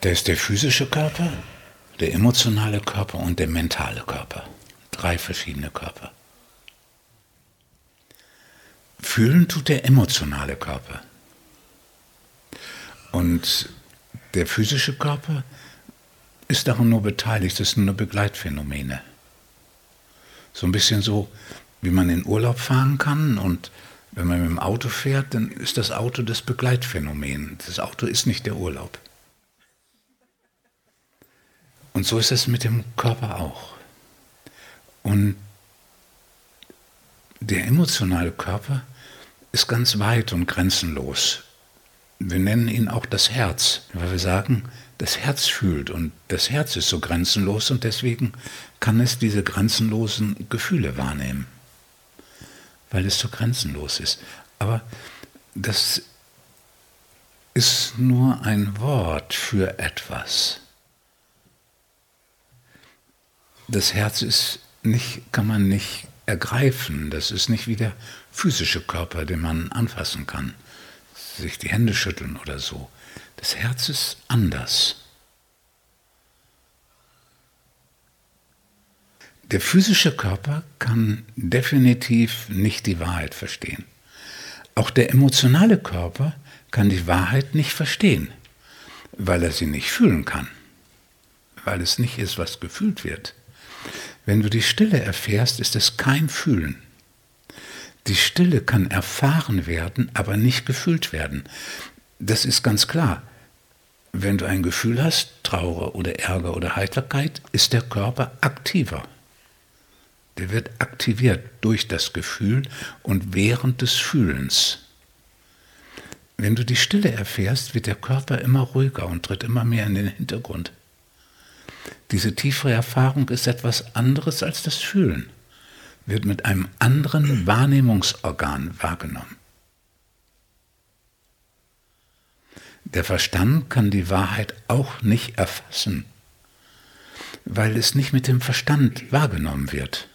Da ist der physische Körper, der emotionale Körper und der mentale Körper. Drei verschiedene Körper. Fühlen tut der emotionale Körper. Und der physische Körper ist daran nur beteiligt, das sind nur Begleitphänomene. So ein bisschen so, wie man in Urlaub fahren kann und wenn man mit dem Auto fährt, dann ist das Auto das Begleitphänomen. Das Auto ist nicht der Urlaub. Und so ist es mit dem Körper auch. Und der emotionale Körper ist ganz weit und grenzenlos. Wir nennen ihn auch das Herz, weil wir sagen, das Herz fühlt und das Herz ist so grenzenlos und deswegen kann es diese grenzenlosen Gefühle wahrnehmen, weil es so grenzenlos ist. Aber das ist nur ein Wort für etwas. Das Herz ist nicht, kann man nicht ergreifen. Das ist nicht wie der physische Körper, den man anfassen kann, sich die Hände schütteln oder so. Das Herz ist anders. Der physische Körper kann definitiv nicht die Wahrheit verstehen. Auch der emotionale Körper kann die Wahrheit nicht verstehen, weil er sie nicht fühlen kann, weil es nicht ist, was gefühlt wird. Wenn du die Stille erfährst, ist es kein Fühlen. Die Stille kann erfahren werden, aber nicht gefühlt werden. Das ist ganz klar. Wenn du ein Gefühl hast, Trauer oder Ärger oder Heiterkeit, ist der Körper aktiver. Der wird aktiviert durch das Gefühl und während des Fühlens. Wenn du die Stille erfährst, wird der Körper immer ruhiger und tritt immer mehr in den Hintergrund. Diese tiefere Erfahrung ist etwas anderes als das Fühlen, wird mit einem anderen Wahrnehmungsorgan wahrgenommen. Der Verstand kann die Wahrheit auch nicht erfassen, weil es nicht mit dem Verstand wahrgenommen wird.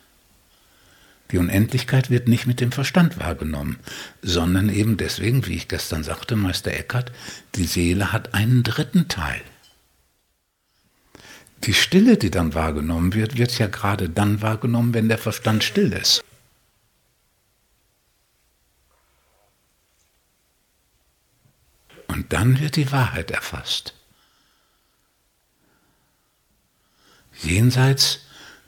Die Unendlichkeit wird nicht mit dem Verstand wahrgenommen, sondern eben deswegen, wie ich gestern sagte, Meister Eckhart, die Seele hat einen dritten Teil. Die Stille, die dann wahrgenommen wird, wird ja gerade dann wahrgenommen, wenn der Verstand still ist. Und dann wird die Wahrheit erfasst. Jenseits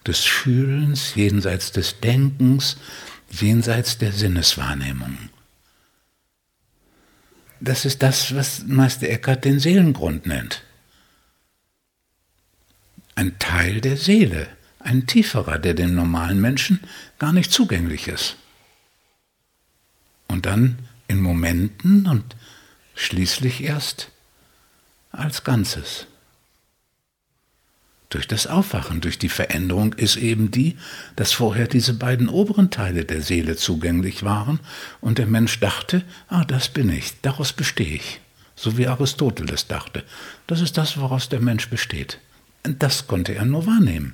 des Fühlens, jenseits des Denkens, jenseits der Sinneswahrnehmung. Das ist das, was Meister Eckhart den Seelengrund nennt ein Teil der Seele, ein tieferer, der dem normalen Menschen gar nicht zugänglich ist. Und dann in Momenten und schließlich erst als Ganzes. Durch das Aufwachen, durch die Veränderung ist eben die, dass vorher diese beiden oberen Teile der Seele zugänglich waren und der Mensch dachte, ah, das bin ich, daraus bestehe ich. So wie Aristoteles dachte. Das ist das, woraus der Mensch besteht. Das konnte er nur wahrnehmen.